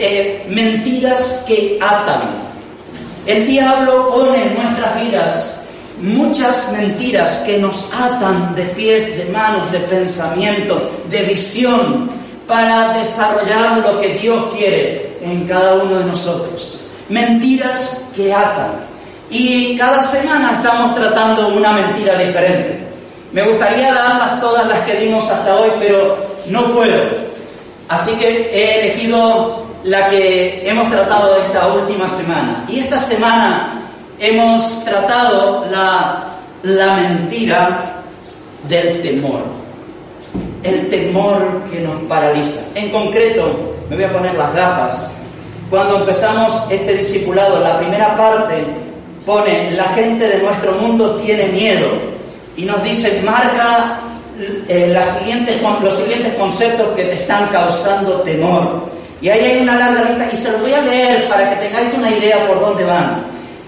eh, mentiras que atan. El diablo pone en nuestras vidas muchas mentiras que nos atan de pies, de manos, de pensamiento, de visión, para desarrollar lo que Dios quiere en cada uno de nosotros. Mentiras que atan. Y cada semana estamos tratando una mentira diferente. Me gustaría darlas todas las que dimos hasta hoy, pero no puedo. Así que he elegido la que hemos tratado esta última semana. Y esta semana hemos tratado la, la mentira del temor. El temor que nos paraliza. En concreto, me voy a poner las gafas. Cuando empezamos este discipulado, la primera parte pone, la gente de nuestro mundo tiene miedo. Y nos dice, marca eh, siguientes, los siguientes conceptos que te están causando temor. Y ahí hay una larga lista y se los voy a leer para que tengáis una idea por dónde van.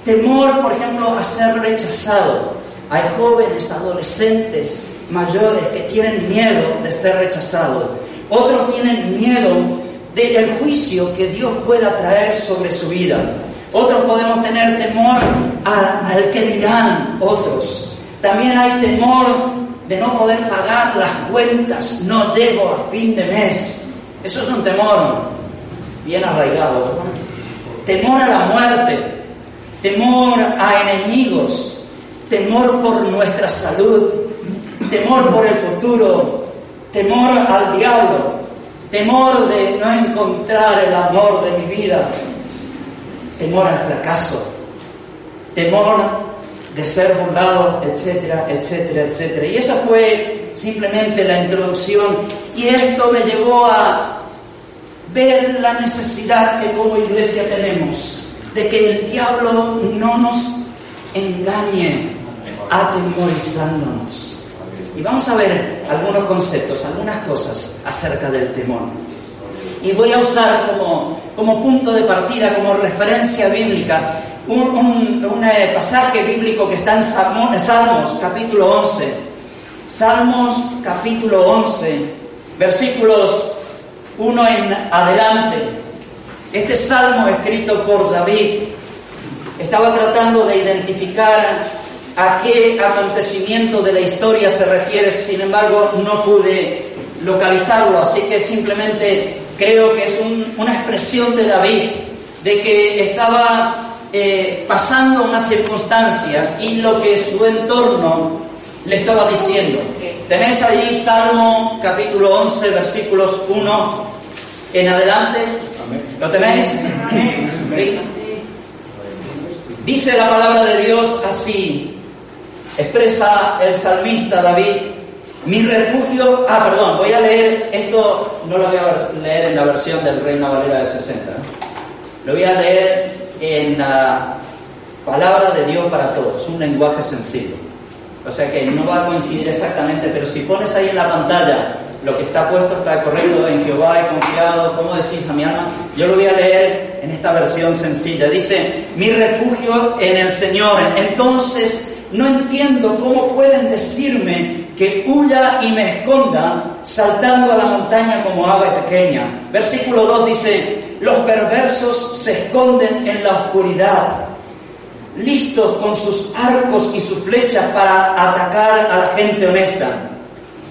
Temor, por ejemplo, a ser rechazado. Hay jóvenes, adolescentes, mayores que tienen miedo de ser rechazados. Otros tienen miedo del juicio que Dios pueda traer sobre su vida. Otros podemos tener temor al que dirán otros. También hay temor de no poder pagar las cuentas, no llego a fin de mes. Eso es un temor bien arraigado. Temor a la muerte, temor a enemigos, temor por nuestra salud, temor por el futuro, temor al diablo, temor de no encontrar el amor de mi vida, temor al fracaso, temor de ser burlado, etcétera, etcétera, etcétera. Y esa fue simplemente la introducción. Y esto me llevó a ver la necesidad que como iglesia tenemos de que el diablo no nos engañe atemorizándonos. Y vamos a ver algunos conceptos, algunas cosas acerca del temor. Y voy a usar como, como punto de partida, como referencia bíblica, un, un, eh, pasaje bíblico que está en Salmos, en Salmos capítulo 11. Salmos capítulo 11, versículos 1 en adelante. Este salmo escrito por David estaba tratando de identificar a qué acontecimiento de la historia se refiere, sin embargo no pude localizarlo, así que simplemente creo que es un, una expresión de David, de que estaba eh, pasando unas circunstancias y lo que su entorno le estaba diciendo. Tenéis ahí Salmo capítulo 11, versículos 1 en adelante. ¿Lo tenéis? ¿Sí? Dice la palabra de Dios así, expresa el salmista David, mi refugio, ah, perdón, voy a leer esto, no lo voy a leer en la versión del Reina Valera de 60, ¿no? lo voy a leer en la palabra de Dios para todos, un lenguaje sencillo. O sea que no va a coincidir exactamente, pero si pones ahí en la pantalla lo que está puesto está correcto, en Jehová he confiado, ¿cómo decís a mi alma? Yo lo voy a leer en esta versión sencilla. Dice, mi refugio en el Señor. Entonces no entiendo cómo pueden decirme que huya y me esconda saltando a la montaña como ave pequeña. Versículo 2 dice, los perversos se esconden en la oscuridad, listos con sus arcos y sus flechas para atacar a la gente honesta.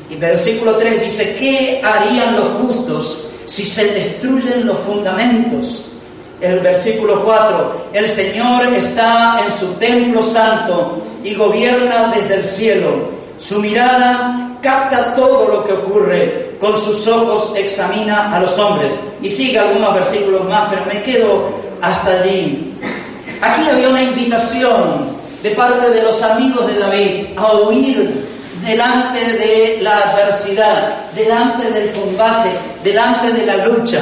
Y versículo 3 dice, ¿qué harían los justos si se destruyen los fundamentos? El versículo 4, el Señor está en su templo santo y gobierna desde el cielo. Su mirada capta todo lo que ocurre, con sus ojos examina a los hombres. Y sigue algunos versículos más, pero me quedo hasta allí. Aquí había una invitación de parte de los amigos de David a huir delante de la adversidad, delante del combate, delante de la lucha.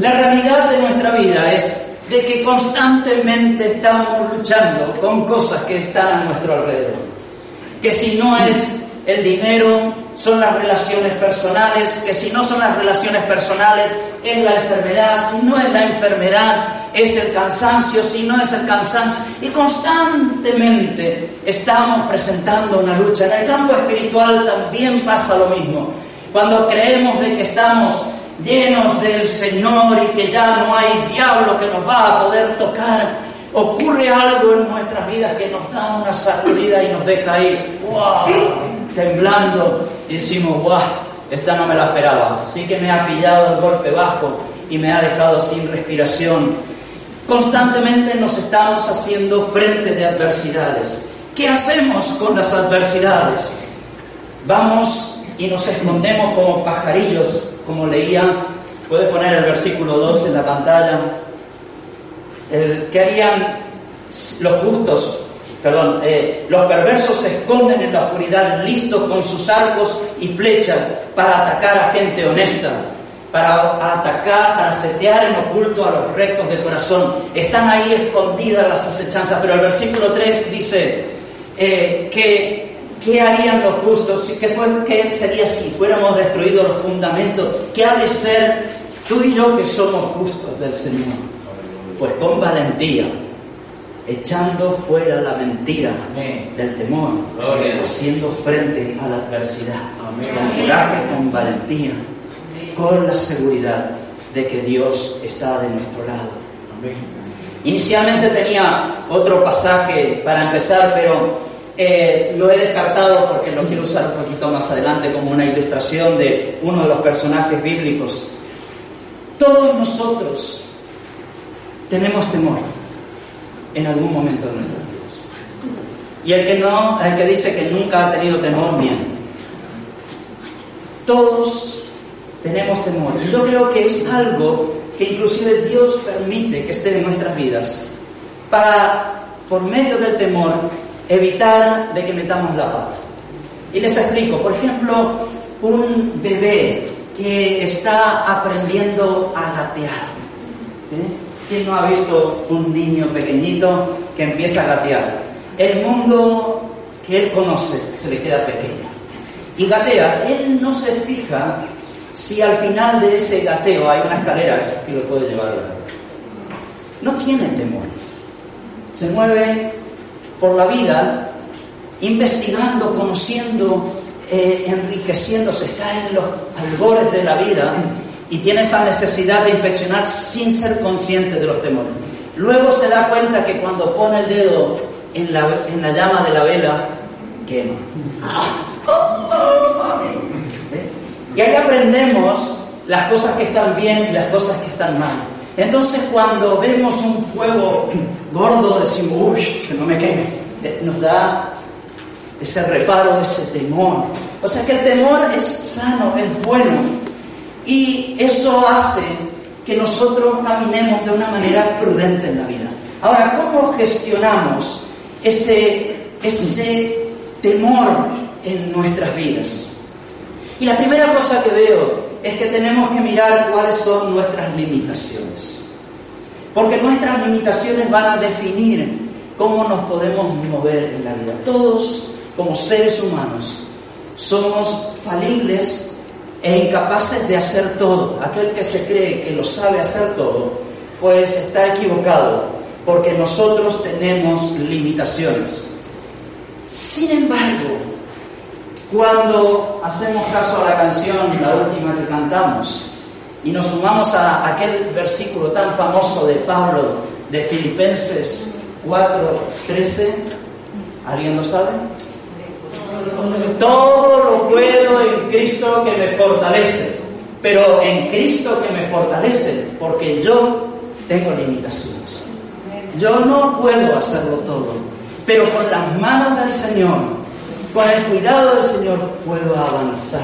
La realidad de nuestra vida es de que constantemente estamos luchando con cosas que están a nuestro alrededor. Que si no es el dinero, son las relaciones personales, que si no son las relaciones personales, es la enfermedad, si no es la enfermedad, es el cansancio, si no es el cansancio. Y constantemente estamos presentando una lucha. En el campo espiritual también pasa lo mismo. Cuando creemos de que estamos llenos del Señor y que ya no hay diablo que nos va a poder tocar, ocurre algo en nuestras vidas que nos da una sacudida y nos deja ahí, wow, temblando y decimos, wow, esta no me la esperaba. Sí que me ha pillado el golpe bajo y me ha dejado sin respiración. Constantemente nos estamos haciendo frente de adversidades. ¿Qué hacemos con las adversidades? Vamos y nos escondemos como pajarillos, como leía, puedes poner el versículo 2 en la pantalla. ¿Qué harían los justos? Perdón, eh, los perversos se esconden en la oscuridad, listos con sus arcos y flechas para atacar a gente honesta, para atacar, para setear en oculto a los rectos de corazón. Están ahí escondidas las acechanzas, pero el versículo 3 dice eh, que ¿Qué harían los justos? ¿Qué, fue, ¿Qué sería si fuéramos destruidos los fundamentos? ¿Qué ha de ser tú y yo que somos justos del Señor? Pues con valentía, echando fuera la mentira del temor, haciendo frente a la adversidad, con coraje, con valentía, con la seguridad de que Dios está de nuestro lado. Inicialmente tenía otro pasaje para empezar, pero eh, lo he descartado porque lo quiero usar un poquito más adelante como una ilustración de uno de los personajes bíblicos. Todos nosotros tenemos temor en algún momento de nuestras vidas. Y el que no, el que dice que nunca ha tenido temor, miente. Todos tenemos temor. Y yo creo que es algo que inclusive Dios permite que esté en nuestras vidas para, por medio del temor, evitar de que metamos la pata. Y les explico, por ejemplo, un bebé que está aprendiendo a gatear. ¿eh? ¿Quién no ha visto un niño pequeñito que empieza a gatear? El mundo que él conoce se le queda pequeño. Y gatea, él no se fija si al final de ese gateo hay una escalera que lo puede llevar No tiene temor. Se mueve por la vida, investigando, conociendo, eh, enriqueciéndose, está en los albores de la vida y tiene esa necesidad de inspeccionar sin ser consciente de los temores. Luego se da cuenta que cuando pone el dedo en la, en la llama de la vela, quema. Y ahí aprendemos las cosas que están bien y las cosas que están mal. Entonces cuando vemos un fuego gordo decimos, uy, que no me queme. Nos da ese reparo, ese temor. O sea que el temor es sano, es bueno. Y eso hace que nosotros caminemos de una manera prudente en la vida. Ahora, ¿cómo gestionamos ese, ese temor en nuestras vidas? Y la primera cosa que veo es que tenemos que mirar cuáles son nuestras limitaciones. Porque nuestras limitaciones van a definir cómo nos podemos mover en la vida. Todos, como seres humanos, somos falibles e incapaces de hacer todo. Aquel que se cree que lo sabe hacer todo, pues está equivocado, porque nosotros tenemos limitaciones. Sin embargo, cuando hacemos caso a la canción, la última que cantamos, y nos sumamos a aquel versículo tan famoso de Pablo de Filipenses 4.13, ¿alguien lo sabe? Todo lo puedo en Cristo que me fortalece, pero en Cristo que me fortalece, porque yo tengo limitaciones. Yo no puedo hacerlo todo, pero con las manos del Señor, con el cuidado del Señor, puedo avanzar,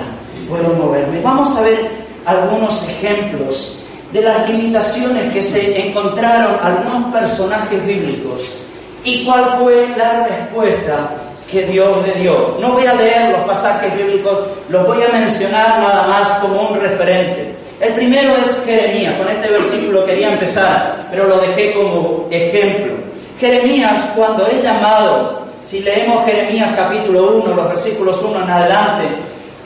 puedo moverme. Vamos a ver algunos ejemplos de las limitaciones que se encontraron algunos personajes bíblicos y cuál fue la respuesta que Dios le dio. No voy a leer los pasajes bíblicos, los voy a mencionar nada más como un referente. El primero es Jeremías. Con este versículo quería empezar, pero lo dejé como ejemplo. Jeremías, cuando es llamado, si leemos Jeremías capítulo 1, los versículos 1 en adelante,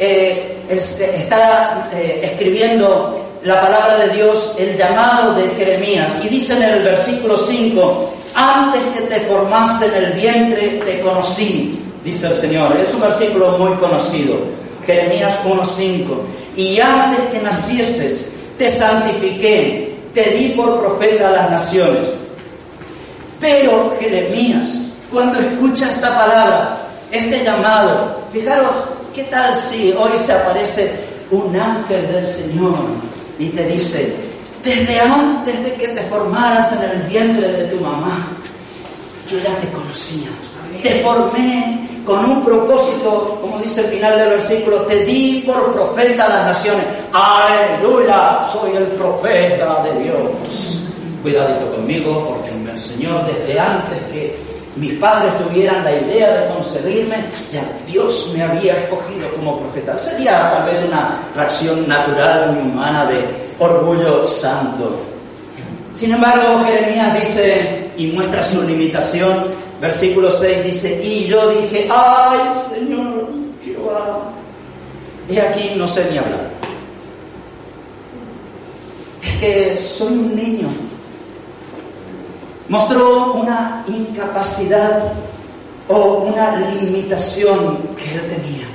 eh, está eh, escribiendo la palabra de Dios, el llamado de Jeremías, y dice en el versículo 5, antes que te formase en el vientre te conocí, dice el Señor. Es un versículo muy conocido, Jeremías 1.5. Y antes que nacieses te santifiqué, te di por profeta a las naciones. Pero Jeremías, cuando escucha esta palabra, este llamado, fijaros, ¿qué tal si hoy se aparece un ángel del Señor y te dice, desde antes de que te formaras en el vientre de tu mamá, yo ya te conocía. Te formé con un propósito, como dice el final del versículo, te di por profeta a las naciones. Aleluya, soy el profeta de Dios. Cuidadito conmigo, porque el Señor desde antes que mis padres tuvieran la idea de concebirme, ya Dios me había escogido como profeta. Sería tal vez una reacción natural, muy humana de orgullo santo. Sin embargo, Jeremías dice y muestra su limitación. Versículo 6 dice, y yo dije, ay Señor Jehová, y aquí no sé ni hablar. Es que soy un niño. Mostró una incapacidad o una limitación que él tenía.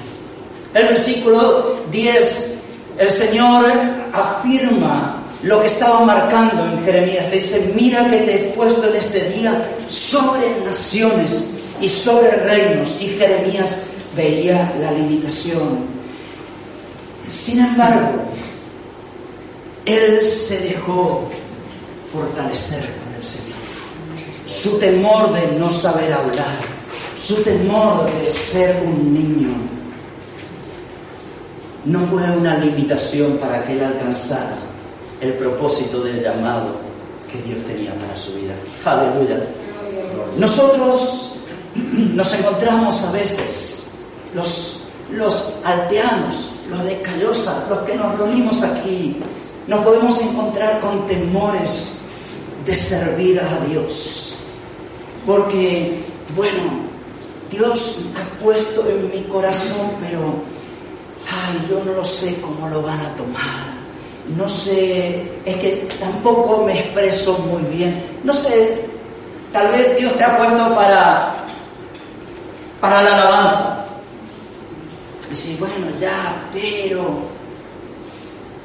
El versículo 10, el Señor afirma lo que estaba marcando en Jeremías. Dice, mira que te he puesto en este día sobre naciones y sobre reinos. Y Jeremías veía la limitación. Sin embargo, él se dejó fortalecer con el Señor. Su temor de no saber hablar, su temor de ser un niño, no fue una limitación para que él alcanzara el propósito del llamado que Dios tenía para su vida. Aleluya. Nosotros nos encontramos a veces, los, los alteanos, los de Callosa, los que nos reunimos aquí, nos podemos encontrar con temores de servir a Dios. Porque, bueno, Dios ha puesto en mi corazón, pero, ay, yo no lo sé cómo lo van a tomar no sé, es que tampoco me expreso muy bien. No sé, tal vez Dios te ha puesto para, para la alabanza. Y si, bueno, ya, pero,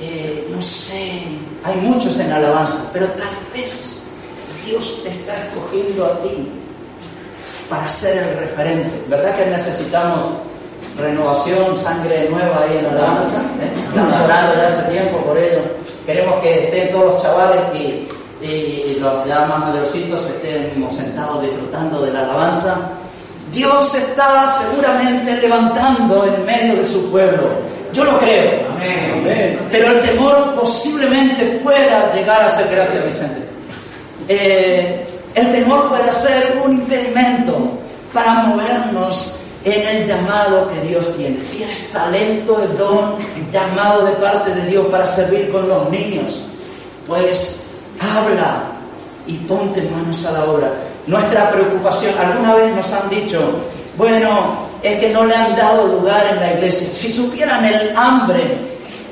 eh, no sé, hay muchos en alabanza, pero tal vez Dios te está escogiendo a ti para ser el referente. ¿Verdad que necesitamos renovación, sangre nueva ahí en la alabanza. ¿eh? Estamos orando ya hace tiempo por ello. Queremos que estén todos los chavales y, y los ya más mayorcitos estén sentados disfrutando de la alabanza. Dios está seguramente levantando en medio de su pueblo. Yo lo creo. Pero el temor posiblemente pueda llegar a ser, gracias Vicente, eh, el temor puede ser un impedimento para movernos en el llamado que Dios tiene. Tienes talento, el don, llamado de parte de Dios para servir con los niños. Pues habla y ponte manos a la obra. Nuestra preocupación, alguna vez nos han dicho, bueno, es que no le han dado lugar en la iglesia. Si supieran el hambre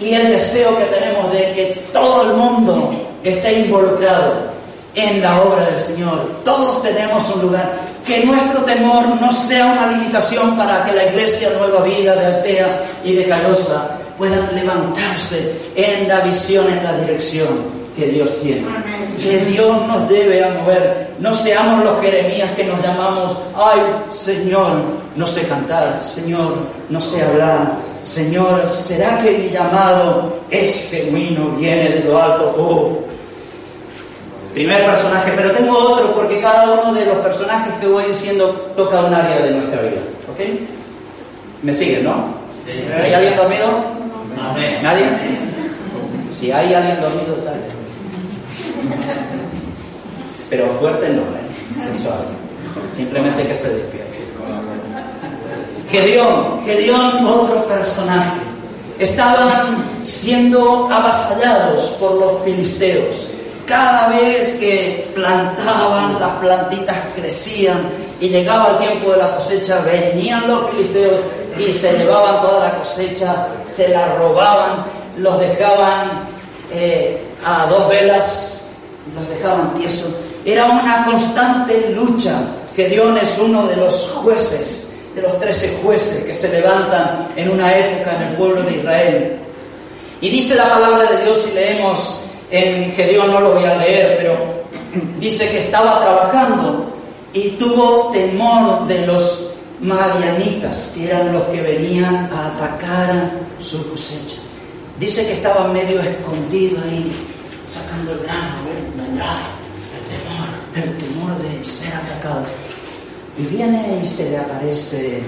y el deseo que tenemos de que todo el mundo esté involucrado en la obra del Señor, todos tenemos un lugar que nuestro temor no sea una limitación para que la iglesia Nueva Vida de Altea y de Calosa puedan levantarse en la visión, en la dirección que Dios tiene. Que Dios nos debe a mover. No seamos los Jeremías que nos llamamos, ay Señor, no sé cantar, Señor, no sé hablar, Señor, ¿será que mi llamado es genuino, viene de lo alto? Oh, Primer personaje, pero tengo otro porque cada uno de los personajes que voy diciendo toca un área de nuestra vida. ¿Ok? ¿Me siguen, no? Sí. ¿Hay alguien dormido? ¿Nadie? Si hay alguien dormido, tal. Pero fuerte no, ¿eh? Sensual. Simplemente que se despierte. Gedeón, Gedeón, otro personaje. Estaban siendo avasallados por los filisteos. Cada vez que plantaban, las plantitas crecían y llegaba el tiempo de la cosecha, venían los filisteos y se llevaban toda la cosecha, se la robaban, los dejaban eh, a dos velas, los dejaban tiesos. Era una constante lucha. Gedeón es uno de los jueces, de los trece jueces que se levantan en una época en el pueblo de Israel. Y dice la palabra de Dios, si leemos en Gedeón, no lo voy a leer, pero dice que estaba trabajando y tuvo temor de los madianitas, que eran los que venían a atacar su cosecha. Dice que estaba medio escondido ahí, sacando el grano, el temor, el temor de ser atacado. Y viene y se le aparece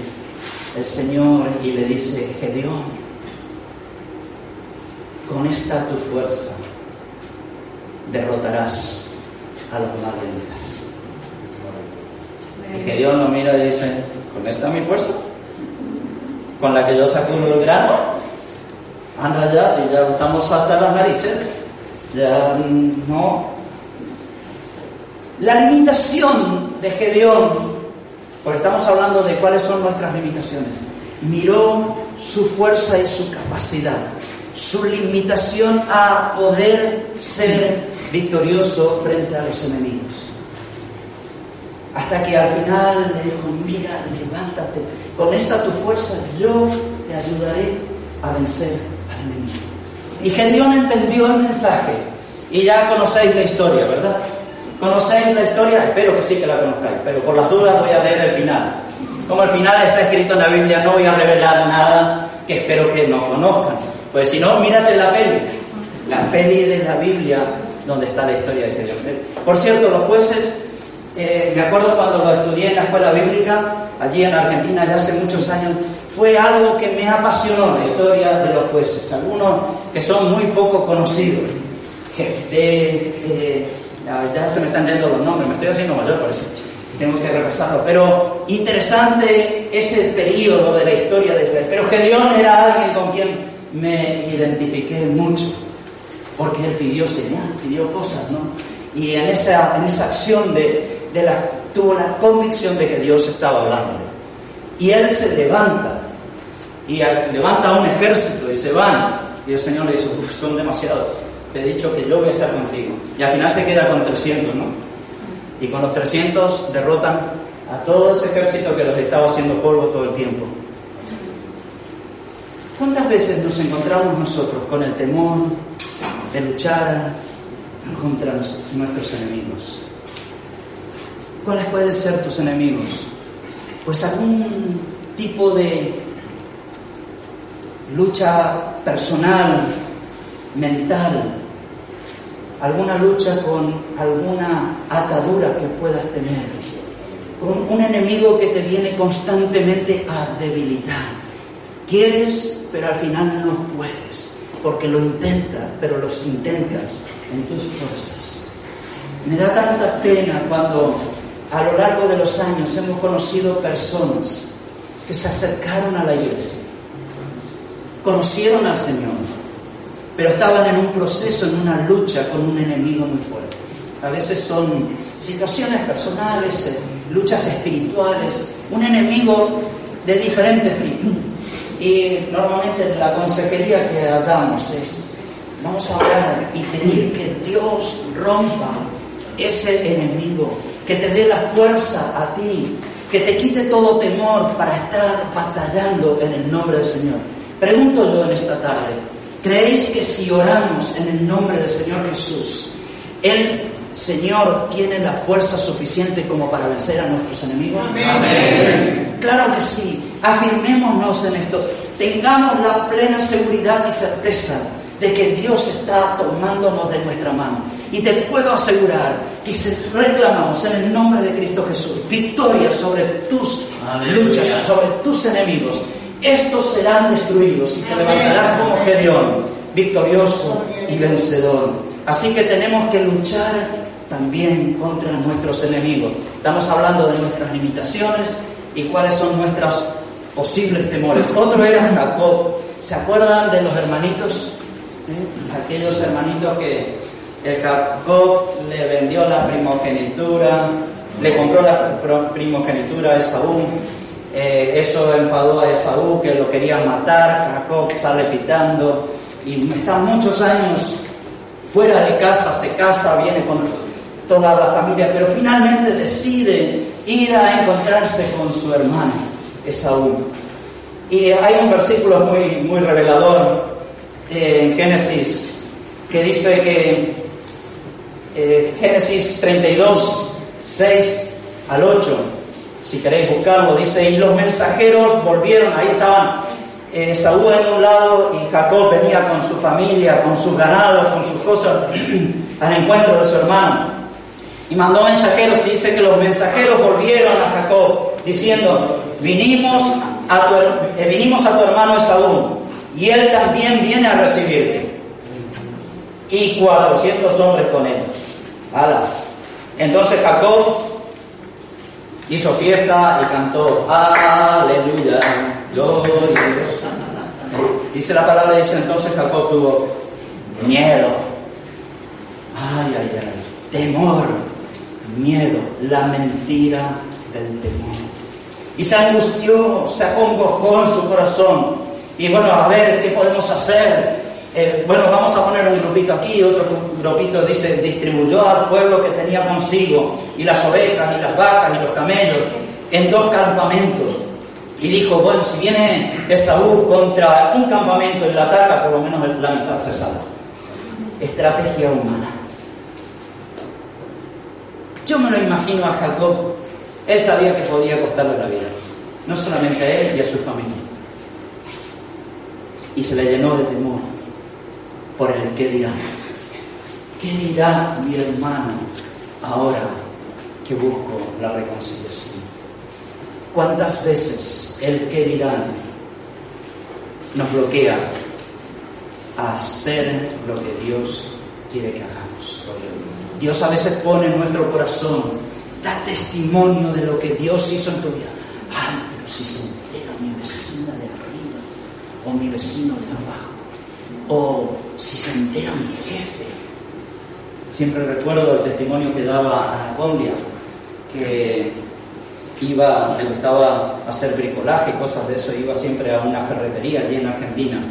el Señor y le dice, Gedeón, con esta tu fuerza derrotarás a los madianitas. Y Gedeón lo mira y dice, ¿con esta mi fuerza? ¿Con la que yo sacudo el grano? Anda ya, si ya estamos hasta las narices, ya no. La limitación de Gedeón, porque estamos hablando de cuáles son nuestras limitaciones, miró su fuerza y su capacidad, su limitación a poder ser victorioso frente a los enemigos. Hasta que al final le dijo, mira, levántate, con esta tu fuerza yo te ayudaré a vencer al enemigo. Y Gedeón entendió el mensaje. Y ya conocéis la historia, ¿verdad? ¿Conocéis la historia? Espero que sí que la conozcáis, pero por las dudas voy a leer el final. Como el final está escrito en la Biblia, no voy a revelar nada que espero que no conozcan. Pues si no, mírate la peli. La peli de la Biblia donde está la historia de Gedeón. Por cierto, los jueces eh, me acuerdo cuando lo estudié en la escuela bíblica, allí en Argentina, ya hace muchos años, fue algo que me apasionó, la historia de los jueces. Algunos que son muy poco conocidos. Jefté, eh, ya se me están yendo los nombres, me estoy haciendo mayor por eso. Tengo que repasarlo. Pero interesante ese periodo de la historia de Israel. Pero Gedeón era alguien con quien me identifiqué mucho. Porque él pidió señal, pidió cosas, ¿no? Y en esa, en esa acción de, de la, tuvo la convicción de que Dios estaba hablando. Y él se levanta y levanta un ejército y se van. Y el Señor le dice, Uf, son demasiados. Te he dicho que yo voy a estar contigo. Y al final se queda con 300, ¿no? Y con los 300 derrotan a todo ese ejército que los estaba haciendo polvo todo el tiempo. ¿Cuántas veces nos encontramos nosotros con el temor de luchar contra nuestros enemigos? ¿Cuáles pueden ser tus enemigos? Pues algún tipo de lucha personal, mental, alguna lucha con alguna atadura que puedas tener, con un enemigo que te viene constantemente a debilitar. Quieres, pero al final no puedes, porque lo intentas, pero los intentas en tus fuerzas. Me da tanta pena cuando a lo largo de los años hemos conocido personas que se acercaron a la iglesia, conocieron al Señor, pero estaban en un proceso, en una lucha con un enemigo muy fuerte. A veces son situaciones personales, eh, luchas espirituales, un enemigo de diferentes tipos. Y normalmente la consejería que damos es, vamos a orar y pedir que Dios rompa ese enemigo, que te dé la fuerza a ti, que te quite todo temor para estar batallando en el nombre del Señor. Pregunto yo en esta tarde, ¿creéis que si oramos en el nombre del Señor Jesús, el Señor tiene la fuerza suficiente como para vencer a nuestros enemigos? Amén. Claro que sí. Afirmémonos en esto. Tengamos la plena seguridad y certeza de que Dios está tomándonos de nuestra mano. Y te puedo asegurar que si reclamamos en el nombre de Cristo Jesús victoria sobre tus luchas, sobre tus enemigos, estos serán destruidos y te levantarás como Gedeón, victorioso y vencedor. Así que tenemos que luchar también contra nuestros enemigos. Estamos hablando de nuestras limitaciones y cuáles son nuestros posibles temores. Otro era Jacob. ¿Se acuerdan de los hermanitos? aquellos hermanitos que el Jacob le vendió la primogenitura, le compró la primogenitura a Esaú. Eh, eso enfadó a Esaú, que lo quería matar. Jacob sale pitando y está muchos años fuera de casa, se casa, viene con toda la familia, pero finalmente decide ir a encontrarse con su hermano, Esaú. Y hay un versículo muy, muy revelador eh, en Génesis que dice que eh, Génesis 32, 6 al 8, si queréis buscarlo, dice, y los mensajeros volvieron, ahí estaban eh, Saúl en un lado y Jacob venía con su familia, con sus ganados, con sus cosas, al encuentro de su hermano. Y mandó mensajeros y dice que los mensajeros volvieron a Jacob diciendo, vinimos a tu, eh, vinimos a tu hermano Esaú y él también viene a recibirte. Y 400 hombres con él. Entonces Jacob hizo fiesta y cantó, aleluya, gloria a Dios. Dice la palabra, dice entonces Jacob tuvo miedo. Ay, ay, ay. Temor, miedo, la mentira del temor. Y se angustió, se acongojó en su corazón. Y bueno, a ver, ¿qué podemos hacer? Eh, bueno, vamos a poner un grupito aquí, otro grupito dice, distribuyó al pueblo que tenía consigo, y las ovejas, y las vacas, y los camellos, en dos campamentos. Y dijo, bueno, si viene Esaú contra un campamento y la ataca, por lo menos la mitad se salva. Estrategia humana. Yo me lo imagino a Jacob, él sabía que podía costarle la vida, no solamente a él y a su familia. Y se le llenó de temor por el que dirá. ¿Qué dirá mi hermano ahora que busco la reconciliación? ¿Cuántas veces el que dirá nos bloquea a hacer lo que Dios quiere que hagamos? Dios a veces pone en nuestro corazón, da testimonio de lo que Dios hizo en tu vida. Ay, pero si se entera mi vecina de arriba o mi vecino de abajo, o si se entera mi jefe. Siempre recuerdo el testimonio que daba Anacondia, que iba, le gustaba hacer bricolaje y cosas de eso, iba siempre a una ferretería allí en Argentina,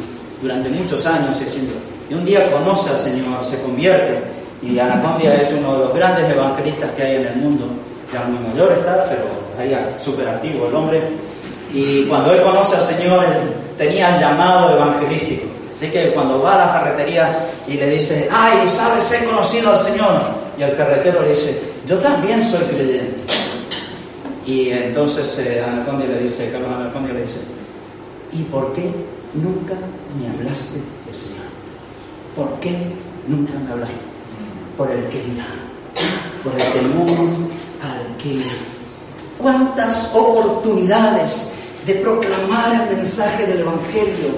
durante muchos años haciendo. Y un día conoce al Señor, se convierte, y Anacondia es uno de los grandes evangelistas que hay en el mundo, ya muy mayor está, pero ahí súper activo el hombre. Y cuando él conoce al Señor, él tenía el llamado evangelístico. Así que cuando va a la ferretería y le dice, ay, sabes, he conocido al Señor. Y el ferretero le dice, yo también soy creyente. Y entonces eh, Anacondia le dice, Carlos Anacondia le dice, ¿y por qué nunca me hablaste del Señor? ¿Por qué nunca me hablaste? Por el que dirá, por el temor al que. ¿Cuántas oportunidades de proclamar el mensaje del Evangelio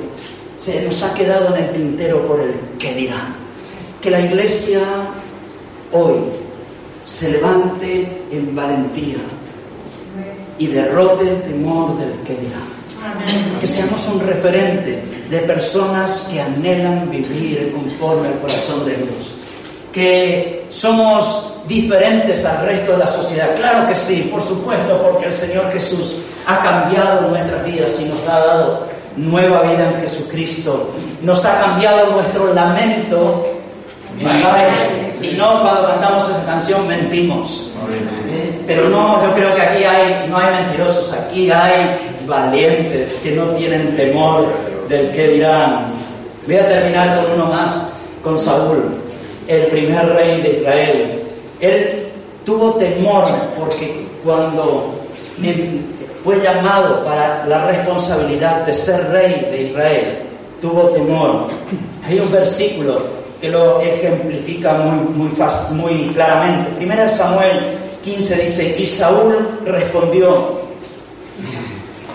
se nos ha quedado en el tintero por el que dirá. Que la iglesia hoy se levante en valentía y derrote el temor del que dirá. Que seamos un referente de personas que anhelan vivir conforme al corazón de Dios. Que somos diferentes al resto de la sociedad. Claro que sí, por supuesto, porque el Señor Jesús ha cambiado nuestras vidas y nos ha dado nueva vida en Jesucristo. Nos ha cambiado nuestro lamento. Si no, cuando cantamos esa canción mentimos. Eh, pero no, yo creo que aquí hay, no hay mentirosos, aquí hay valientes que no tienen temor del que dirán. Voy a terminar con uno más, con Saúl, el primer rey de Israel. Él tuvo temor porque cuando fue llamado para la responsabilidad de ser rey de Israel, tuvo temor. Hay un versículo que lo ejemplifica muy, muy, fácil, muy claramente. Primera Samuel 15 dice, y Saúl respondió,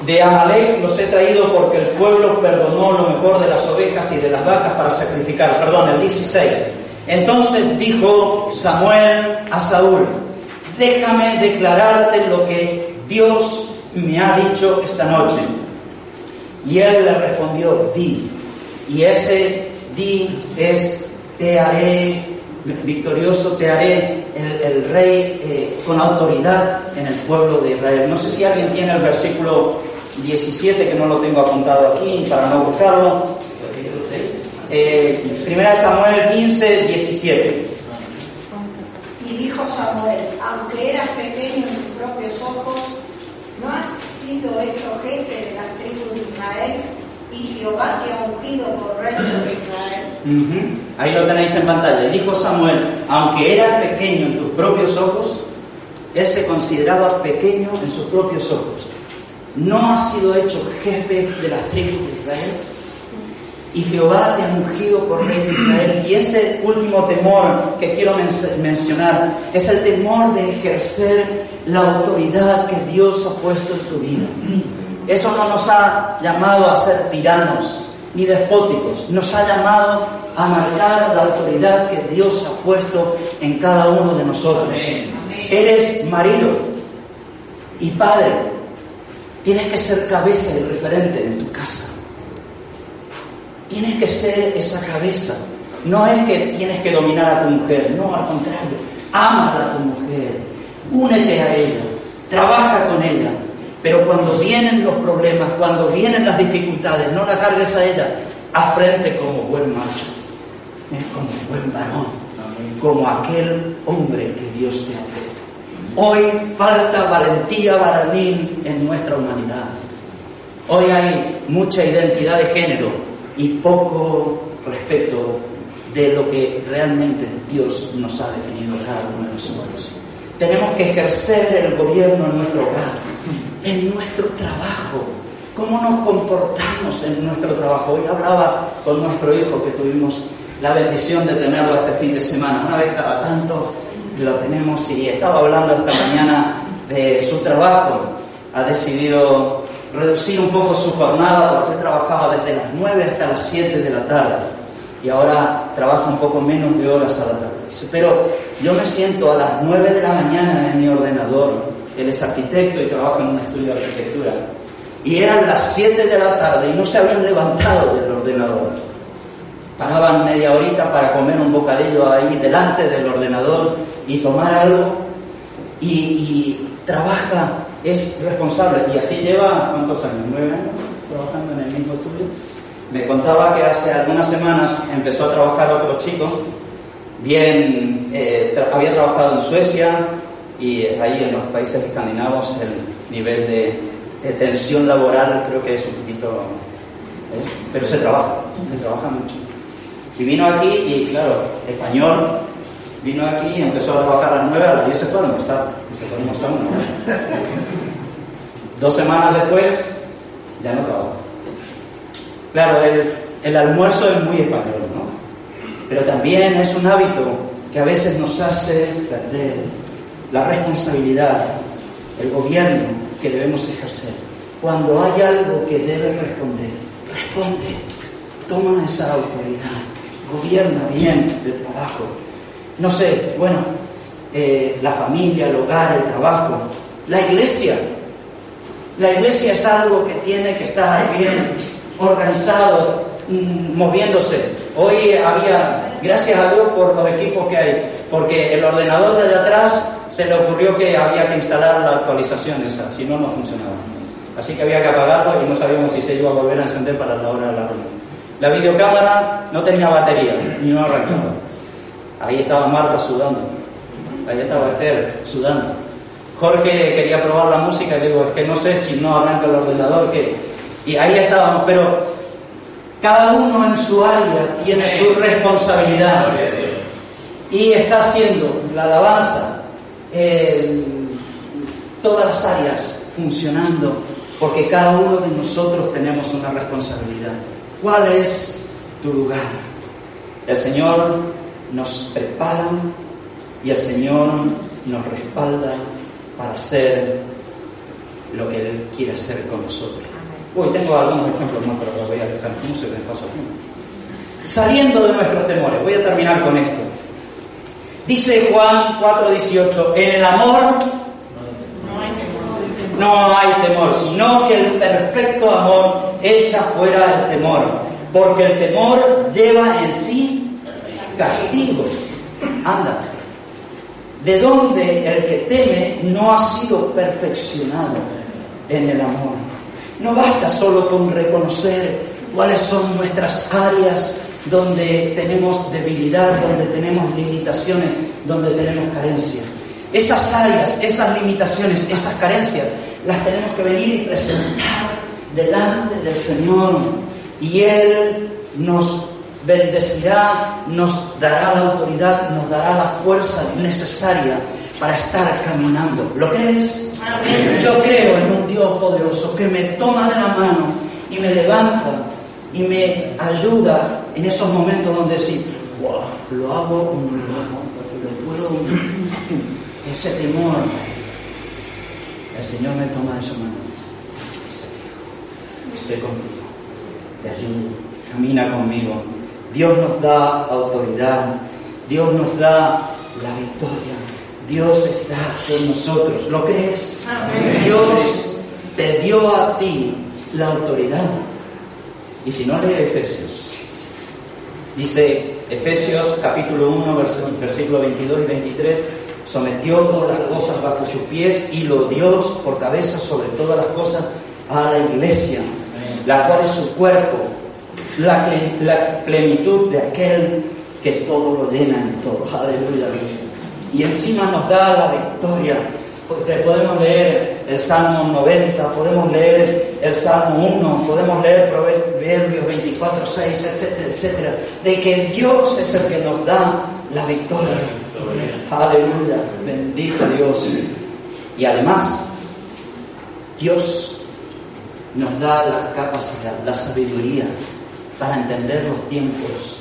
de Amalek los he traído porque el pueblo perdonó lo mejor de las ovejas y de las vacas para sacrificar. Perdón, el 16. Entonces dijo Samuel a Saúl, déjame declararte lo que Dios me ha dicho esta noche. Y él le respondió, di. Y ese di es te haré victorioso, te haré el, rey eh, con autoridad en el pueblo de Israel. No sé si alguien tiene el versículo 17 que no lo tengo apuntado aquí para no buscarlo. Eh, primera Samuel 15, 17. Y dijo Samuel, aunque eras pequeño en tus propios ojos, no has sido hecho jefe de las tribus de Israel, y Jehová te ha ungido por rey sobre Israel. Ujú. Ahí lo tenéis en pantalla. Dijo Samuel, aunque era pequeño en tus propios ojos, él se consideraba pequeño en sus propios ojos. No ha sido hecho jefe de las tribus de Israel. Y Jehová te ha ungido por rey de Israel. Y este último temor que quiero men- mencionar es el temor de ejercer la autoridad que Dios ha puesto en tu vida. Eso no nos ha llamado a ser tiranos ni despóticos, nos ha llamado a marcar la autoridad que Dios ha puesto en cada uno de nosotros. Eres marido y padre, tienes que ser cabeza y referente en tu casa. Tienes que ser esa cabeza. No es que tienes que dominar a tu mujer, no, al contrario. Ama a tu mujer, únete a ella, trabaja con ella. Pero cuando vienen los problemas, cuando vienen las dificultades, no la cargues a ella, haz frente como buen macho, ¿eh? como buen varón, como aquel hombre que Dios te ha puesto. Hoy falta valentía varonil en nuestra humanidad. Hoy hay mucha identidad de género y poco respeto de lo que realmente Dios nos ha definido cada uno de nosotros. Tenemos que ejercer el gobierno en nuestro hogar, en nuestro trabajo. ¿Cómo nos comportamos en nuestro trabajo? Hoy hablaba con nuestro hijo que tuvimos la bendición de tenerlo este fin de semana. Una vez cada tanto lo tenemos y estaba hablando esta mañana de su trabajo. Ha decidido reducir un poco su jornada porque trabajaba desde las 9 hasta las 7 de la tarde y ahora trabaja un poco menos de horas a la tarde. Pero yo me siento a las 9 de la mañana en mi ordenador. Él es arquitecto y trabaja en un estudio de arquitectura. Y eran las 7 de la tarde y no se habían levantado del ordenador. Paraban media horita para comer un bocadillo ahí delante del ordenador y tomar algo. Y, y trabaja, es responsable. Y así lleva, ¿cuántos años? ¿Nueve años trabajando en el mismo estudio? Me contaba que hace algunas semanas empezó a trabajar otro chico, bien, eh, tra- había trabajado en Suecia y ahí en los países escandinavos el nivel de, de tensión laboral creo que es un poquito, ¿eh? pero se trabaja, se trabaja mucho. Y vino aquí y claro, español, vino aquí empezó a trabajar a las 9, a las 10 se fue a almorzar, y se fue a almorzar. Dos semanas después ya no trabaja. Claro, el, el almuerzo es muy español, ¿no? Pero también es un hábito que a veces nos hace perder la responsabilidad, el gobierno que debemos ejercer. Cuando hay algo que debe responder, responde, toma esa autoridad, gobierna bien el trabajo. No sé, bueno, eh, la familia, el hogar, el trabajo, la iglesia. La iglesia es algo que tiene que estar bien organizado, mm, moviéndose. Hoy había, gracias a Dios por los equipos que hay, porque el ordenador de atrás se le ocurrió que había que instalar la actualización esa, si no, no funcionaba. Así que había que apagarlo y no sabíamos si se iba a volver a encender para la hora de la reunión. La videocámara no tenía batería y no arrancaba. Ahí estaba Marta sudando, ahí estaba Esther sudando. Jorge quería probar la música y le digo, es que no sé si no arranca el ordenador, que... Y ahí estábamos, pero cada uno en su área tiene su responsabilidad y está haciendo la alabanza, el- todas las áreas funcionando, porque cada uno de nosotros tenemos una responsabilidad. ¿Cuál es tu lugar? El Señor nos prepara y el Señor nos respalda para hacer lo que Él quiere hacer con nosotros. Uy, tengo algunos ejemplos más, pero los voy a dejar. ¿Cómo se me pasa? Saliendo de nuestros temores, voy a terminar con esto. Dice Juan 4:18, en el amor no hay temor, sino que el perfecto amor echa fuera el temor, porque el temor lleva en sí castigo. Anda, ¿de dónde el que teme no ha sido perfeccionado en el amor? No basta solo con reconocer cuáles son nuestras áreas donde tenemos debilidad, donde tenemos limitaciones, donde tenemos carencias. Esas áreas, esas limitaciones, esas carencias, las tenemos que venir y presentar delante del Señor. Y Él nos bendecirá, nos dará la autoridad, nos dará la fuerza necesaria para estar caminando. ¿Lo crees? Yo creo en un Dios poderoso que me toma de la mano y me levanta y me ayuda en esos momentos donde decir, wow, lo hago o no lo hago, lo puedo, ese temor. El Señor me toma de su mano. Estoy contigo, te ayudo, camina conmigo. Dios nos da autoridad, Dios nos da la victoria. Dios está con nosotros. ¿Lo que es? Dios te dio a ti la autoridad. Y si no lee Efesios, dice Efesios capítulo 1, versículo 22 y 23, sometió todas las cosas bajo sus pies y lo dio por cabeza sobre todas las cosas a la iglesia, la cual es su cuerpo, la, ple- la plenitud de aquel que todo lo llena en todo. Aleluya. Y encima nos da la victoria. Porque podemos leer el Salmo 90, podemos leer el Salmo 1, podemos leer Proverbios 24, 6, etcétera, etcétera. De que Dios es el que nos da la victoria. Aleluya. Bendito Dios. Y además, Dios nos da la capacidad, la sabiduría para entender los tiempos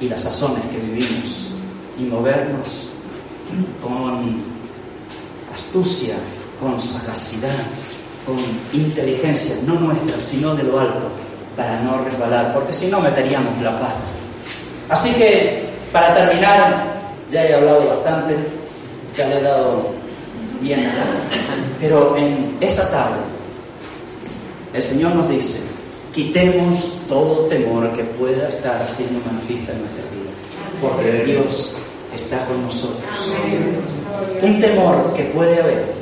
y las sazones que vivimos y movernos con astucia, con sagacidad, con inteligencia, no nuestra, sino de lo alto, para no resbalar, porque si no meteríamos la pata. Así que, para terminar, ya he hablado bastante, ya le he dado bien pero en esta tarde el Señor nos dice, quitemos todo temor que pueda estar siendo manifiesta en nuestra vida, porque Dios está con nosotros. Un temor que puede haber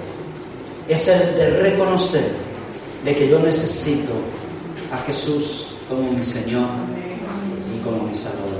es el de reconocer de que yo necesito a Jesús como mi Señor y como mi Salvador.